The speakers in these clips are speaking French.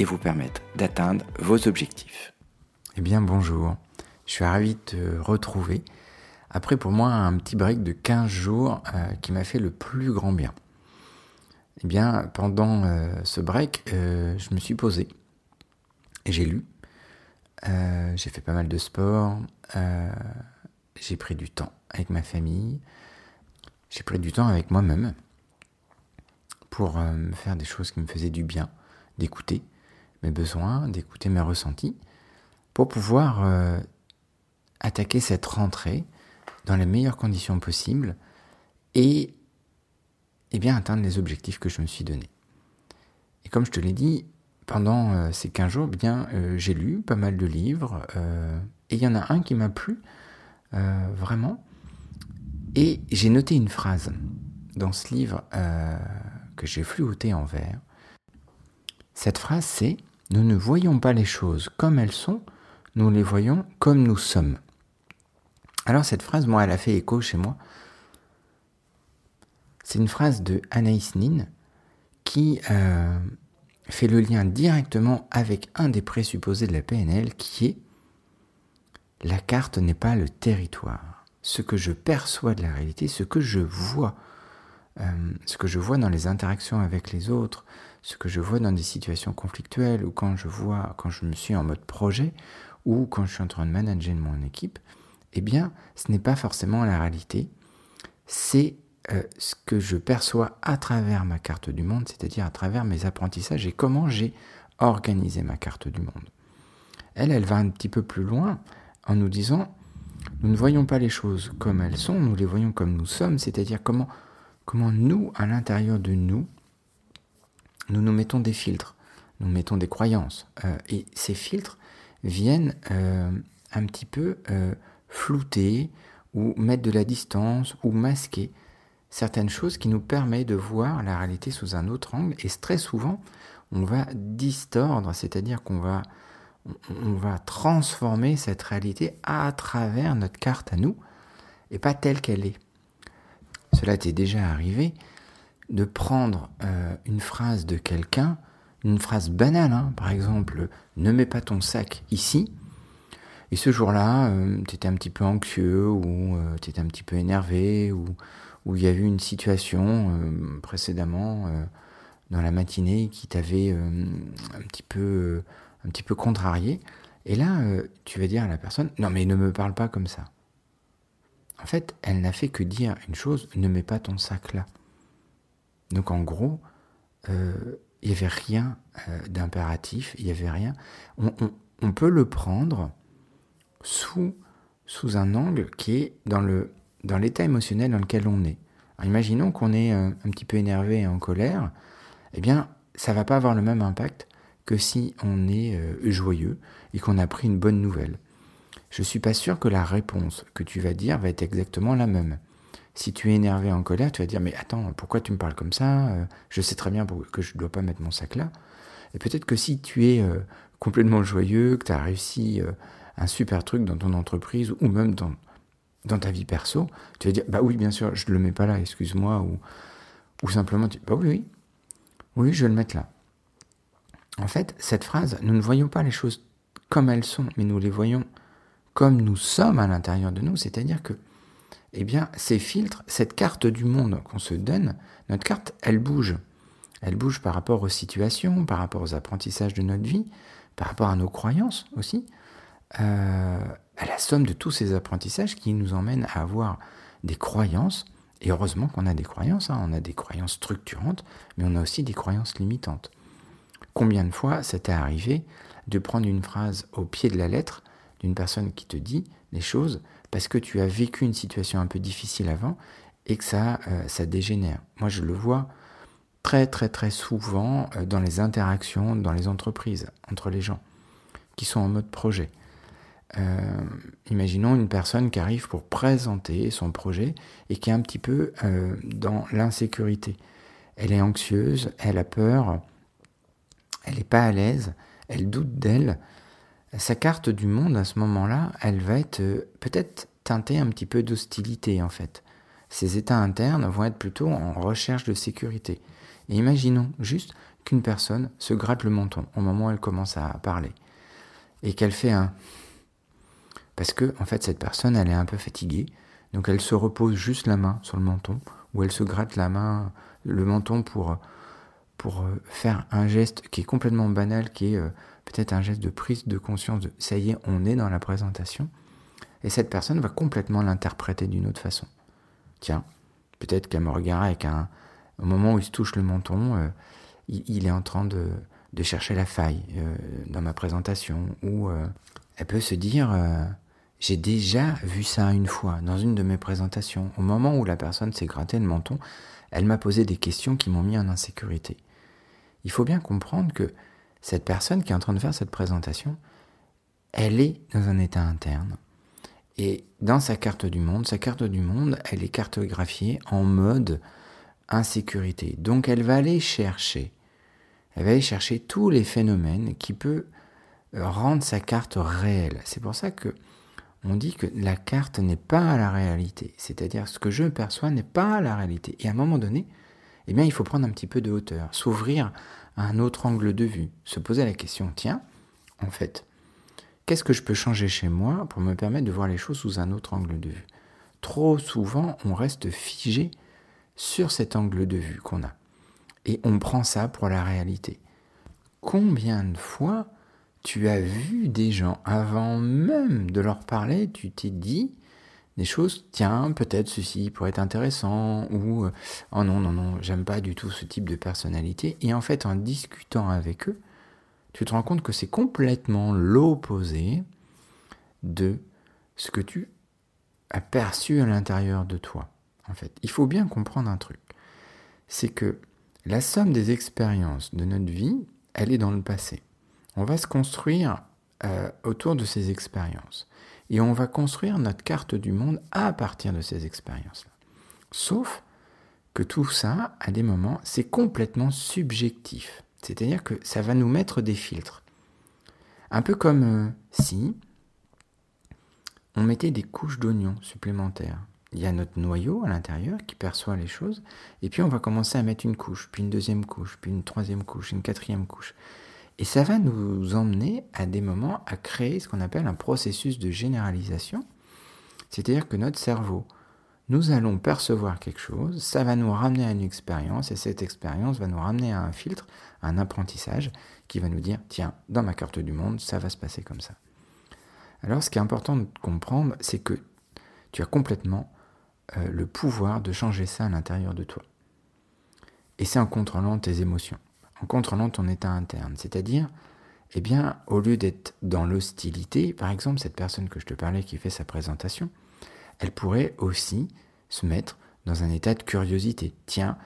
et vous permettre d'atteindre vos objectifs. Eh bien bonjour, je suis ravi de te retrouver après pour moi un petit break de 15 jours euh, qui m'a fait le plus grand bien. Eh bien pendant euh, ce break, euh, je me suis posé et j'ai lu, j'ai fait pas mal de sport, j'ai pris du temps avec ma famille, j'ai pris du temps avec moi-même pour me faire des choses qui me faisaient du bien, d'écouter, mes besoins, d'écouter mes ressentis, pour pouvoir euh, attaquer cette rentrée dans les meilleures conditions possibles et, et bien atteindre les objectifs que je me suis donnés. Et comme je te l'ai dit, pendant euh, ces 15 jours, bien, euh, j'ai lu pas mal de livres, et il y en a un qui m'a plu, vraiment, et j'ai noté une phrase dans ce livre que j'ai fluoté en vert. Cette phrase, c'est nous ne voyons pas les choses comme elles sont, nous les voyons comme nous sommes. Alors cette phrase, moi, elle a fait écho chez moi. C'est une phrase de Anaïs Nin qui euh, fait le lien directement avec un des présupposés de la PNL qui est la carte n'est pas le territoire. Ce que je perçois de la réalité, ce que je vois, euh, ce que je vois dans les interactions avec les autres, ce que je vois dans des situations conflictuelles ou quand je vois, quand je me suis en mode projet ou quand je suis en train de manager mon équipe, eh bien, ce n'est pas forcément la réalité. C'est euh, ce que je perçois à travers ma carte du monde, c'est-à-dire à travers mes apprentissages et comment j'ai organisé ma carte du monde. Elle, elle va un petit peu plus loin en nous disant, nous ne voyons pas les choses comme elles sont, nous les voyons comme nous sommes, c'est-à-dire comment, comment nous, à l'intérieur de nous, nous nous mettons des filtres, nous mettons des croyances. Euh, et ces filtres viennent euh, un petit peu euh, flouter ou mettre de la distance ou masquer certaines choses qui nous permettent de voir la réalité sous un autre angle. Et très souvent, on va distordre, c'est-à-dire qu'on va, va transformer cette réalité à travers notre carte à nous et pas telle qu'elle est. Cela t'est déjà arrivé de prendre euh, une phrase de quelqu'un, une phrase banale, hein, par exemple, ne mets pas ton sac ici, et ce jour-là, euh, tu étais un petit peu anxieux, ou euh, tu étais un petit peu énervé, ou, il y a eu une situation précédemment dans la matinée qui t'avait un, petit peu, un petit peu contrarié, et là, tu vas dire à la personne, non mais ne me parle pas comme ça. En fait, elle n'a fait que dire une chose, ne mets pas ton sac là. Donc en gros, euh, il n'y avait rien euh, d'impératif, il n'y avait rien. On, peut le prendre sous, un angle qui est dans, l'état émotionnel dans lequel on est. imaginons qu'on est un, un, petit peu énervé et en colère, eh bien, ça va pas avoir le même impact que si on est euh, joyeux et qu'on a pris une bonne nouvelle. Je suis pas sûr que la réponse que tu vas dire va être exactement la même. Si tu es énervé, en colère, tu vas dire mais attends, pourquoi tu me parles comme ça euh, Je sais très bien que je ne dois pas mettre mon sac là. Et peut-être que si tu es euh, complètement joyeux, que tu as réussi euh, un super truc dans ton entreprise ou même dans, dans ta vie perso, tu vas dire bah oui, bien sûr, je ne le mets pas là, excuse-moi, ou, ou simplement tu bah oui, oui, oui, je vais le mettre là. En fait, cette phrase, nous ne voyons pas les choses comme elles sont, mais nous les voyons comme nous sommes à l'intérieur de nous, c'est-à-dire que eh bien, ces filtres, cette carte du monde qu'on se donne, notre carte, elle bouge. Elle bouge par rapport aux situations, par rapport aux apprentissages de notre vie, par rapport à nos croyances aussi, euh, à la somme de tous ces apprentissages qui nous emmènent à avoir des croyances. Et heureusement qu'on a des croyances, hein. on a des croyances structurantes, mais on a aussi des croyances limitantes. Combien de fois ça t'est arrivé de prendre une phrase au pied de la lettre d'une personne qui te dit les choses parce que tu as vécu une situation un peu difficile avant et que ça, euh, ça dégénère. Moi, je le vois très très très souvent euh, dans les interactions dans les entreprises, entre les gens. qui sont en mode projet. Euh, imaginons une personne qui arrive pour présenter son projet et qui est un petit peu dans l'insécurité. Elle est anxieuse, elle a peur, elle n'est pas à l'aise, elle doute d'elle. Sa carte du monde à ce moment-là, elle va être euh, peut-être teintée un petit peu d'hostilité en fait. Ses états internes vont être plutôt en recherche de sécurité. Et imaginons juste qu'une personne se gratte le menton au moment où elle commence à parler et qu'elle fait un parce que, en fait, cette personne, elle est un peu fatiguée. Donc elle se repose juste la main sur le menton, ou elle se gratte la main, le menton pour, pour euh, faire un geste qui est complètement banal, qui est euh, peut-être un geste de prise de conscience de ça y est, on est dans la présentation. Et cette personne va complètement l'interpréter d'une autre façon. Tiens, peut-être qu'elle me regarde avec un. Au moment où il se touche le menton, euh, il, est en train de, de chercher la faille dans ma présentation. Ou elle peut se dire j'ai déjà vu ça une fois dans une de mes présentations. Au moment où la personne s'est gratté le menton, elle m'a posé des questions qui m'ont mis en insécurité. Il faut bien comprendre que cette personne qui est en train de faire cette présentation, elle est dans un état interne. Et dans sa carte du monde, sa carte du monde, elle est cartographiée en mode insécurité. Donc elle va aller chercher, elle va aller chercher tous les phénomènes qui peuvent rendre sa carte réelle. C'est pour ça que on dit que la carte n'est pas la réalité. C'est-à-dire ce que je perçois n'est pas la réalité. Et à un moment donné, eh bien, il faut prendre un petit peu de hauteur, s'ouvrir à un autre angle de vue, se poser la question, tiens, en fait, qu'est-ce que je peux changer chez moi pour me permettre de voir les choses sous un autre angle de vue? Trop souvent, on reste figé sur cet angle de vue qu'on a. Et on prend ça pour la réalité. Combien de fois tu as vu des gens avant même de leur parler, tu t'es dit des choses, tiens, peut-être ceci pourrait être intéressant, ou euh, oh non, non, non, j'aime pas du tout ce type de personnalité. Et en fait, en discutant avec eux, tu te rends compte que c'est complètement l'opposé de ce que tu as perçu à l'intérieur de toi. En fait, il faut bien comprendre un truc. C'est que la somme des expériences de notre vie, elle est dans le passé on va se construire euh, autour de ces expériences. Et on va construire notre carte du monde à partir de ces expériences-là. Sauf que tout ça, à des moments, c'est complètement subjectif. C'est-à-dire que ça va nous mettre des filtres. Un peu comme euh, si on mettait des couches d'oignons supplémentaires. Il y a notre noyau à l'intérieur qui perçoit les choses, et puis on va commencer à mettre une couche, puis une deuxième couche, puis une troisième couche, une quatrième couche. Et ça va nous emmener à des moments à créer ce qu'on appelle un processus de généralisation. C'est-à-dire que notre cerveau, nous allons percevoir quelque chose, ça va nous ramener à une expérience, et cette expérience va nous ramener à un filtre, à un apprentissage, qui va nous dire, tiens, dans ma carte du monde, ça va se passer comme ça. Alors ce qui est important de comprendre, c'est que tu as complètement euh, le pouvoir de changer ça à l'intérieur de toi. Et c'est en contrôlant tes émotions en contrôlant ton état interne. C'est-à-dire, eh bien, au lieu d'être dans l'hostilité, par exemple, cette personne que je te parlais qui fait sa présentation, elle pourrait aussi se mettre dans un état de curiosité. Tiens,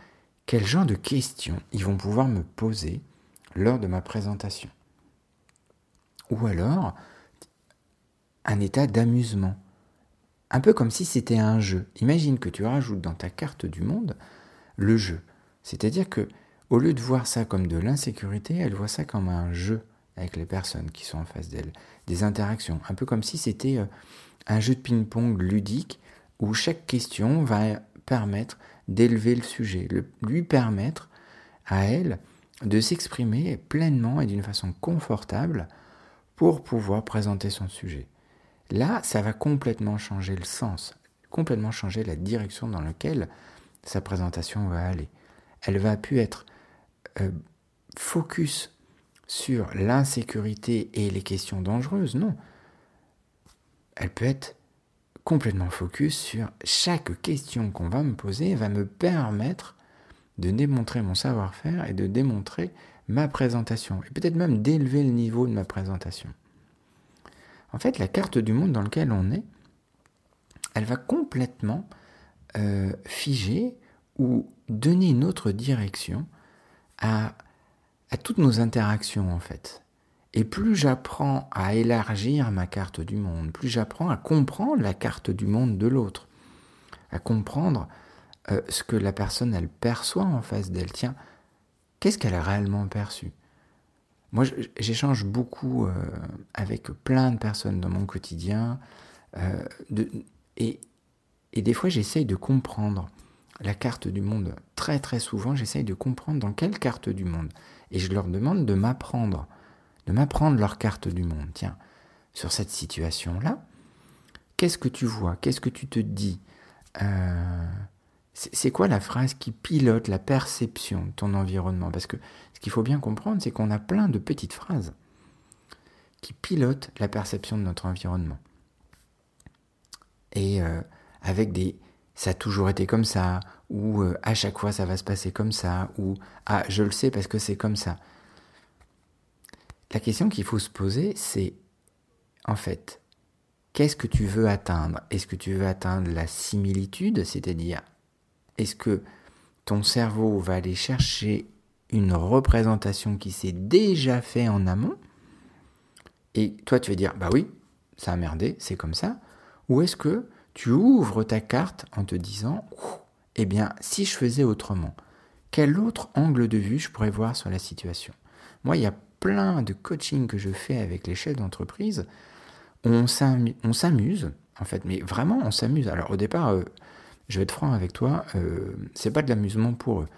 quel genre de questions ils vont pouvoir me poser lors de ma présentation? Ou alors, un état d'amusement. Un peu comme si c'était un jeu. Imagine que tu rajoutes dans ta carte du monde le jeu. C'est-à-dire que au lieu de voir ça comme de l'insécurité, elle voit ça comme un jeu avec les personnes qui sont en face d'elle, des interactions, un peu comme si c'était euh, un jeu de ping-pong ludique où chaque question va permettre d'élever le sujet, lui permettre à elle de s'exprimer pleinement et d'une façon confortable pour pouvoir présenter son sujet. Là, ça va complètement changer le sens, complètement changer la direction dans laquelle sa présentation va aller. Elle va plus être euh, focus sur l'insécurité et les questions dangereuses, non. Elle peut être complètement focus sur chaque question qu'on va me poser va me permettre de démontrer mon savoir-faire et de démontrer ma présentation, et peut-être même d'élever le niveau de ma présentation. En fait, la carte du monde dans lequel on est, elle va complètement euh, figer ou donner une autre direction à, toutes nos interactions en fait. Et plus j'apprends à élargir ma carte du monde, plus j'apprends à comprendre la carte du monde de l'autre, à comprendre euh, ce que la personne, elle perçoit en face d'elle. Tiens, qu'est-ce qu'elle a réellement perçu? Moi, j'échange beaucoup euh, avec plein de personnes dans mon quotidien, euh, et, et des fois, j'essaye de comprendre la carte du monde. Très très souvent, j'essaye de comprendre dans quelle carte du monde. Et je leur demande de m'apprendre, de m'apprendre leur carte du monde. Tiens, sur cette situation-là, qu'est-ce que tu vois? Qu'est-ce que tu te dis? Euh, C'est quoi la phrase qui pilote la perception de ton environnement? Parce que ce qu'il faut bien comprendre, c'est qu'on a plein de petites phrases qui pilotent la perception de notre environnement. Et euh, avec des, ça a toujours été comme ça, ou euh, à chaque fois ça va se passer comme ça, ou ah je le sais parce que c'est comme ça. La question qu'il faut se poser, c'est en fait, qu'est-ce que tu veux atteindre? Est-ce que tu veux atteindre la similitude, c'est-à-dire est-ce que ton cerveau va aller chercher une représentation qui s'est déjà fait en amont? Et toi tu vas dire bah oui, ça a merdé, c'est comme ça, ou est-ce que tu ouvres ta carte en te disant, eh bien, si je faisais autrement, quel autre angle de vue je pourrais voir sur la situation? Moi, il y a plein de coaching que je fais avec les chefs d'entreprise. On s'amuse, en fait, mais vraiment, on s'amuse. Alors, au départ, euh, je vais être franc avec toi, euh, c'est pas de l'amusement pour eux.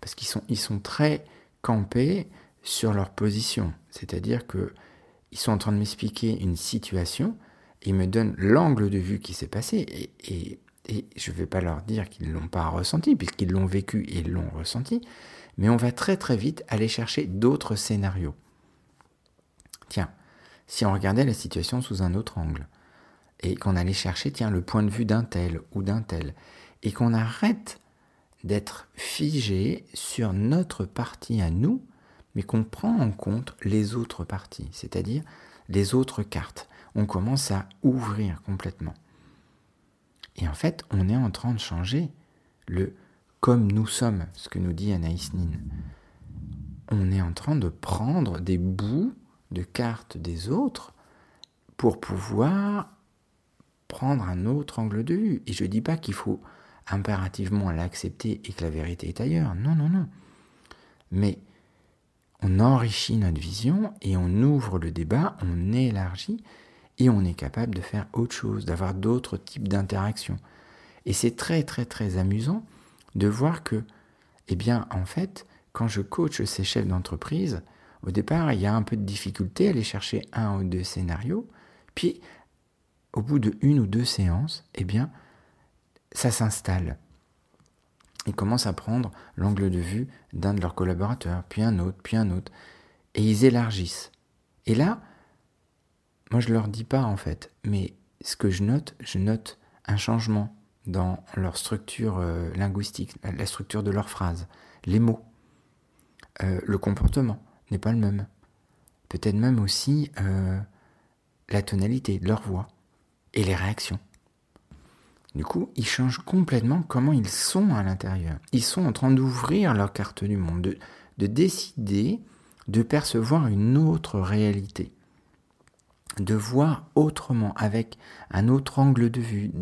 Parce qu'ils sont, sont très campés sur leur position. C'est-à-dire que ils sont en train de m'expliquer une situation, ils me donnent l'angle de vue qui s'est passé et, je ne vais pas leur dire qu'ils ne l'ont pas ressenti puisqu'ils l'ont vécu et l'ont ressenti, mais on va très très vite aller chercher d'autres scénarios. Tiens, si on regardait la situation sous un autre angle et qu'on allait chercher tiens le point de vue d'un tel ou d'un tel et qu'on arrête d'être figé sur notre partie à nous, mais qu'on prend en compte les autres parties, c'est-à-dire les autres cartes on commence à ouvrir complètement. Et en fait, on est en train de changer le comme nous sommes, ce que nous dit Anaïs Nin. On est en train de prendre des bouts de cartes des autres pour pouvoir prendre un autre angle de vue. Et je ne dis pas qu'il faut impérativement l'accepter et que la vérité est ailleurs. Non, non, non. Mais on enrichit notre vision et on ouvre le débat, on élargit et on est capable de faire autre chose, d'avoir d'autres types d'interactions. Et c'est très très très amusant de voir que, eh bien, en fait, quand je coach ces chefs d'entreprise, au départ, il y a un peu de difficulté à aller chercher un ou deux scénarios, puis au bout de une ou deux séances, eh bien, ça s'installe. Ils commencent à prendre l'angle de vue d'un de leurs collaborateurs, puis un autre, puis un autre, et ils élargissent. Et là, moi, je leur dis pas en fait, mais ce que je note, je note un changement dans leur structure euh, linguistique, la structure de leurs phrases, les mots. Euh, le comportement n'est pas le même. Peut-être même aussi euh, la tonalité de leur voix et les réactions. Du coup, ils changent complètement comment ils sont à l'intérieur. Ils sont en train d'ouvrir leur carte du monde, de, de décider de percevoir une autre réalité de voir autrement, avec un autre angle de vue,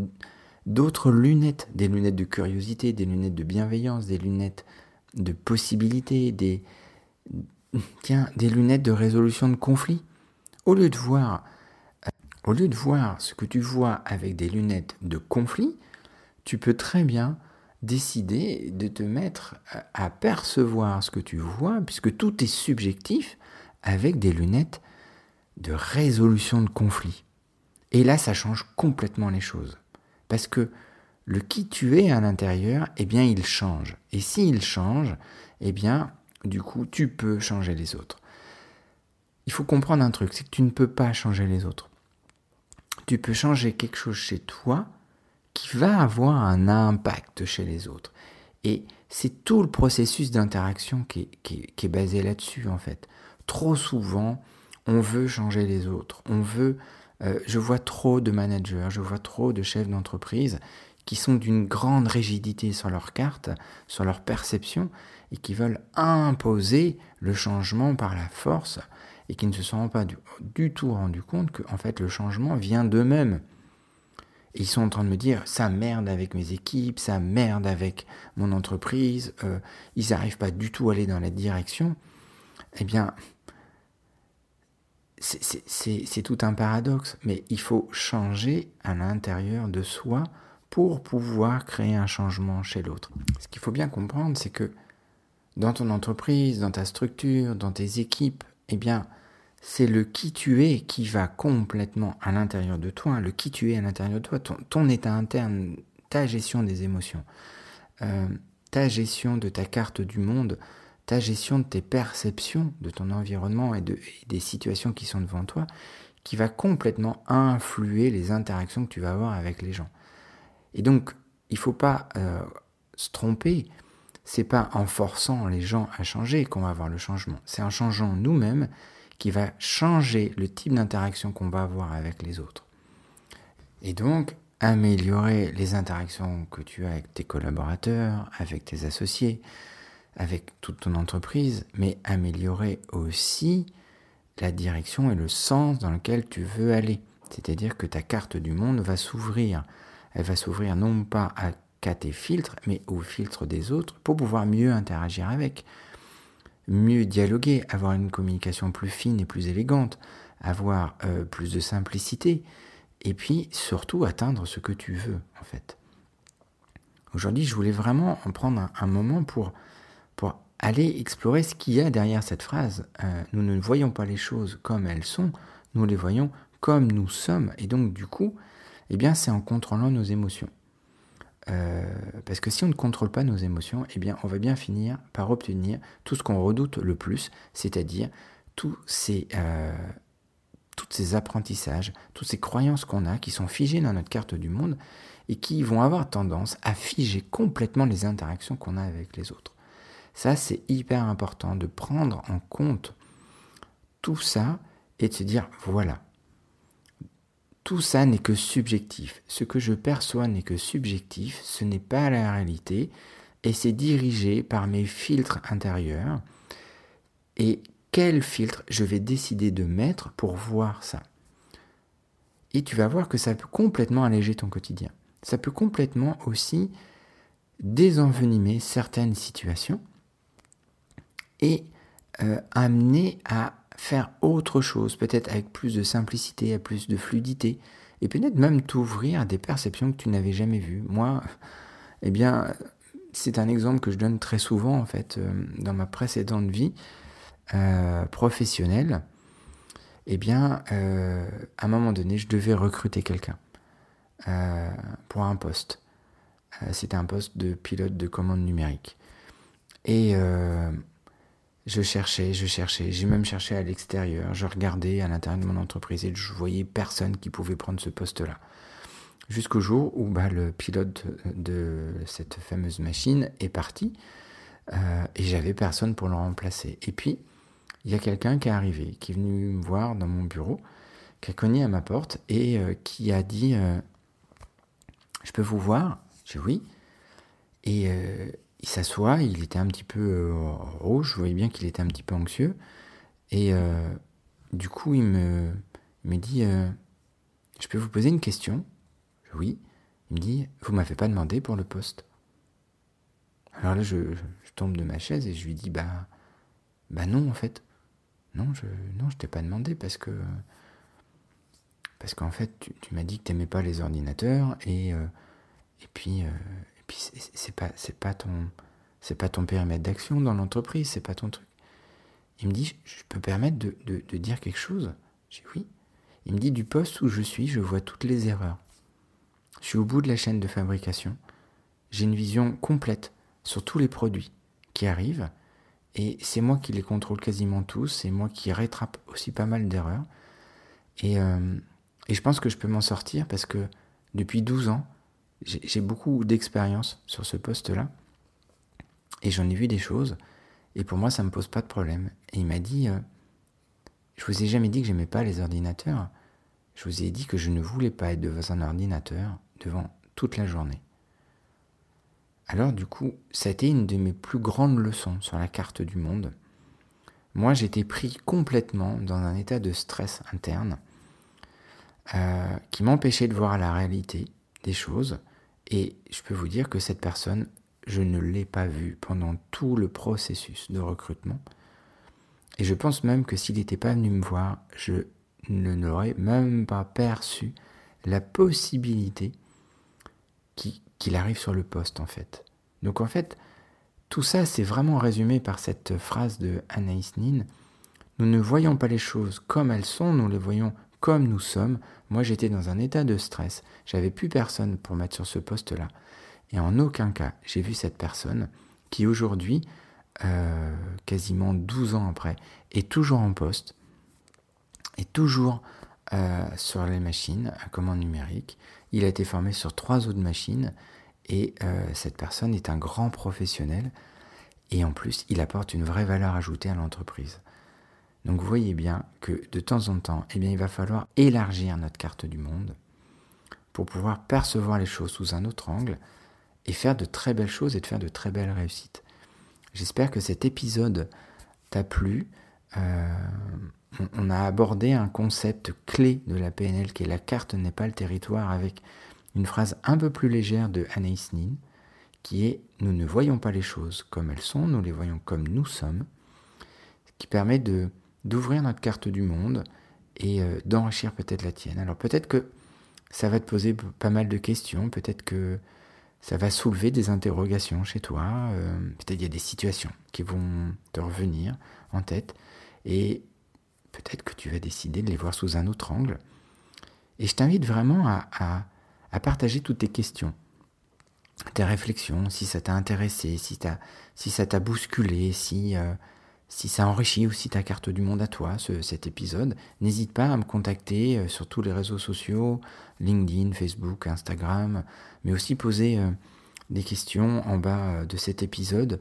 d'autres lunettes, des lunettes de curiosité, des lunettes de bienveillance, des lunettes de possibilité, des, lunettes de résolution de conflits. Au lieu de voir, au lieu de voir ce que tu vois avec des lunettes de conflit, tu peux très bien décider de te mettre à percevoir ce que tu vois, puisque tout est subjectif, avec des lunettes de résolution de conflits. Et là, ça change complètement les choses. Parce que le qui tu es à l'intérieur, eh bien, il change. Et s'il change, eh bien, du coup, tu peux changer les autres. Il faut comprendre un truc, c'est que tu ne peux pas changer les autres. Tu peux changer quelque chose chez toi qui va avoir un impact chez les autres. Et c'est tout le processus d'interaction qui, qui, est basé là-dessus, en fait. Trop souvent, on veut changer les autres. On veut. Euh, je vois trop de managers, je vois trop de chefs d'entreprise qui sont d'une grande rigidité sur leur carte, sur leur perception, et qui veulent imposer le changement par la force. et qui ne se sont pas du, tout rendu compte que en fait le changement vient d'eux-mêmes. Ils sont en train de me dire ça merde avec mes équipes, ça merde avec mon entreprise, euh, ils n'arrivent pas du tout à aller dans la direction. Eh bien, c'est tout un paradoxe, mais il faut changer à l'intérieur de soi pour pouvoir créer un changement chez l'autre. Ce qu'il faut bien comprendre, c'est que dans ton entreprise, dans ta structure, dans tes équipes, eh bien, c'est le qui tu es qui va complètement à l'intérieur de toi, le qui tu es à l'intérieur de toi, ton, état interne, ta gestion des émotions, euh, ta gestion de ta carte du monde, ta gestion de tes perceptions de ton environnement et, de, des situations qui sont devant toi, qui va complètement influer les interactions que tu vas avoir avec les gens. Et donc, il ne faut pas euh, se tromper. C'est pas en forçant les gens à changer qu'on va avoir le changement. C'est en changeant nous-mêmes qui va changer le type d'interaction qu'on va avoir avec les autres. Et donc, améliorer les interactions que tu as avec tes collaborateurs, avec tes associés, avec toute ton entreprise, mais améliorer aussi la direction et le sens dans lequel tu veux aller. C'est-à-dire que ta carte du monde va s'ouvrir. Elle va s'ouvrir non pas à, qu'à tes filtres, mais aux filtres des autres pour pouvoir mieux interagir avec, mieux dialoguer, avoir une communication plus fine et plus élégante, avoir euh, plus de simplicité, et puis surtout atteindre ce que tu veux en fait. Aujourd'hui, je voulais vraiment en prendre un moment pour pour aller explorer ce qu'il y a derrière cette phrase. Euh, nous ne voyons pas les choses comme elles sont, nous les voyons comme nous sommes. Et donc, du coup, eh bien, c'est en contrôlant nos émotions. Euh, parce que si on ne contrôle pas nos émotions, eh bien, on va bien finir par obtenir tout ce qu'on redoute le plus, c'est-à-dire euh, tous ces apprentissages, toutes ces croyances qu'on a qui sont figées dans notre carte du monde et qui vont avoir tendance à figer complètement les interactions qu'on a avec les autres. Ça, c'est hyper important de prendre en compte tout ça et de se dire, voilà, tout ça n'est que subjectif. Ce que je perçois n'est que subjectif, ce n'est pas la réalité, et c'est dirigé par mes filtres intérieurs. Et quel filtre je vais décider de mettre pour voir ça? Et tu vas voir que ça peut complètement alléger ton quotidien. Ça peut complètement aussi désenvenimer certaines situations et euh, amener à faire autre chose, peut-être avec plus de simplicité, avec plus de fluidité, et peut-être même t'ouvrir à des perceptions que tu n'avais jamais vues. Moi, eh bien, c'est un exemple que je donne très souvent, en fait, euh, dans ma précédente vie euh, professionnelle. Eh bien, à un moment donné, je devais recruter quelqu'un pour un poste. C'était un poste de pilote de commande numérique. Et je cherchais, je cherchais, j'ai même cherché à l'extérieur, je regardais à l'intérieur de mon entreprise et je voyais personne qui pouvait prendre ce poste-là. Jusqu'au jour où bah, le pilote de cette fameuse machine est parti euh, et j'avais personne pour le remplacer. Et puis, il y a quelqu'un qui est arrivé, qui est venu me voir dans mon bureau, qui a cogné à ma porte et euh, qui a dit euh, Je peux vous voir? J'ai oui. Il s'assoit, il était un petit peu euh, rouge, je voyais bien qu'il était un petit peu anxieux. Et euh, du coup, il me, dit euh, Je peux vous poser une question? Oui. Il me dit Vous m'avez pas demandé pour le poste. Alors là, je, tombe de ma chaise et je lui dis Bah, bah non, en fait. Non, je non, je t'ai pas demandé parce que. Parce qu'en fait, tu, m'as dit que tu n'aimais pas les ordinateurs et, et puis, puis c'est pas pas ton c'est pas ton périmètre d'action dans l'entreprise, c'est pas ton truc. Il me dit je peux permettre de, de, dire quelque chose? J'ai oui. Il me dit du poste où je suis, je vois toutes les erreurs. Je suis au bout de la chaîne de fabrication. J'ai une vision complète sur tous les produits qui arrivent et c'est moi qui les contrôle quasiment tous, c'est moi qui rétrape aussi pas mal d'erreurs. Et, euh, et je pense que je peux m'en sortir parce que depuis 12 ans, j'ai beaucoup d'expérience sur ce poste-là. Et j'en ai vu des choses. Et pour moi, ça ne me pose pas de problème. Et il m'a dit, euh, je vous ai jamais dit que j'aimais pas les ordinateurs. Je vous ai dit que je ne voulais pas être devant un ordinateur devant toute la journée. Alors du coup, ça a été une de mes plus grandes leçons sur la carte du monde. moi j'étais pris complètement dans un état de stress interne euh, qui m'empêchait de voir la réalité des choses. Et je peux vous dire que cette personne, je ne l'ai pas vue pendant tout le processus de recrutement. Et je pense même que s'il n'était pas venu me voir, je ne n'aurais même pas perçu la possibilité qu'il arrive sur le poste en fait. Donc en fait, tout ça c'est vraiment résumé par cette phrase de Anaïs Nin. Nous ne voyons pas les choses comme elles sont, nous les voyons comme nous sommes. Moi j'étais dans un état de stress, j'avais plus personne pour mettre sur ce poste-là. Et en aucun cas j'ai vu cette personne qui aujourd'hui, euh, quasiment 12 ans après, est toujours en poste, est toujours euh, sur les machines à commande numérique. Il a été formé sur trois autres machines et euh, cette personne est un grand professionnel et en plus il apporte une vraie valeur ajoutée à l'entreprise. Donc vous voyez bien que de temps en temps, eh il va falloir élargir notre carte du monde pour pouvoir percevoir les choses sous un autre angle et faire de très belles choses et de faire de très belles réussites. J'espère que cet épisode t'a plu. Euh, on a abordé un concept clé de la PNL qui est la carte n'est pas le territoire avec une phrase un peu plus légère de Anaïs Nin qui est Nous ne voyons pas les choses comme elles sont, nous les voyons comme nous sommes, qui permet de d'ouvrir notre carte du monde et euh, d'enrichir peut-être la tienne. Alors peut-être que ça va te poser pas mal de questions, peut-être que ça va soulever des interrogations chez toi, euh, peut-être il y a des situations qui vont te revenir en tête et peut-être que tu vas décider de les voir sous un autre angle. Et je t'invite vraiment à, partager toutes tes questions, tes réflexions, si ça t'a intéressé, si, ça t'a bousculé, si, euh, si ça enrichit aussi ta carte du monde à toi, cet épisode. N'hésite pas à me contacter euh, sur tous les réseaux sociaux, LinkedIn, Facebook, Instagram, mais aussi poser euh, des questions en bas de cet épisode.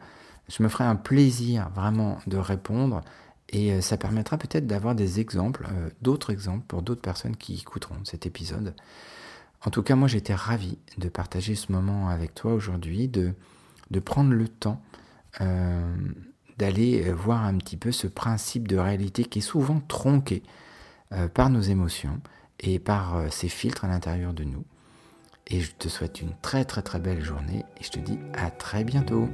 Je me ferai un plaisir vraiment de répondre et euh, ça permettra peut-être d'avoir des exemples, euh, d'autres exemples pour d'autres personnes qui écouteront cet épisode. En tout cas, moi j'étais ravi de partager ce moment avec toi aujourd'hui, de, de prendre le temps euh, d'aller voir un petit peu ce principe de réalité qui est souvent tronqué par nos émotions et par ces filtres à l'intérieur de nous. Et je te souhaite une très très très belle journée et je te dis à très bientôt.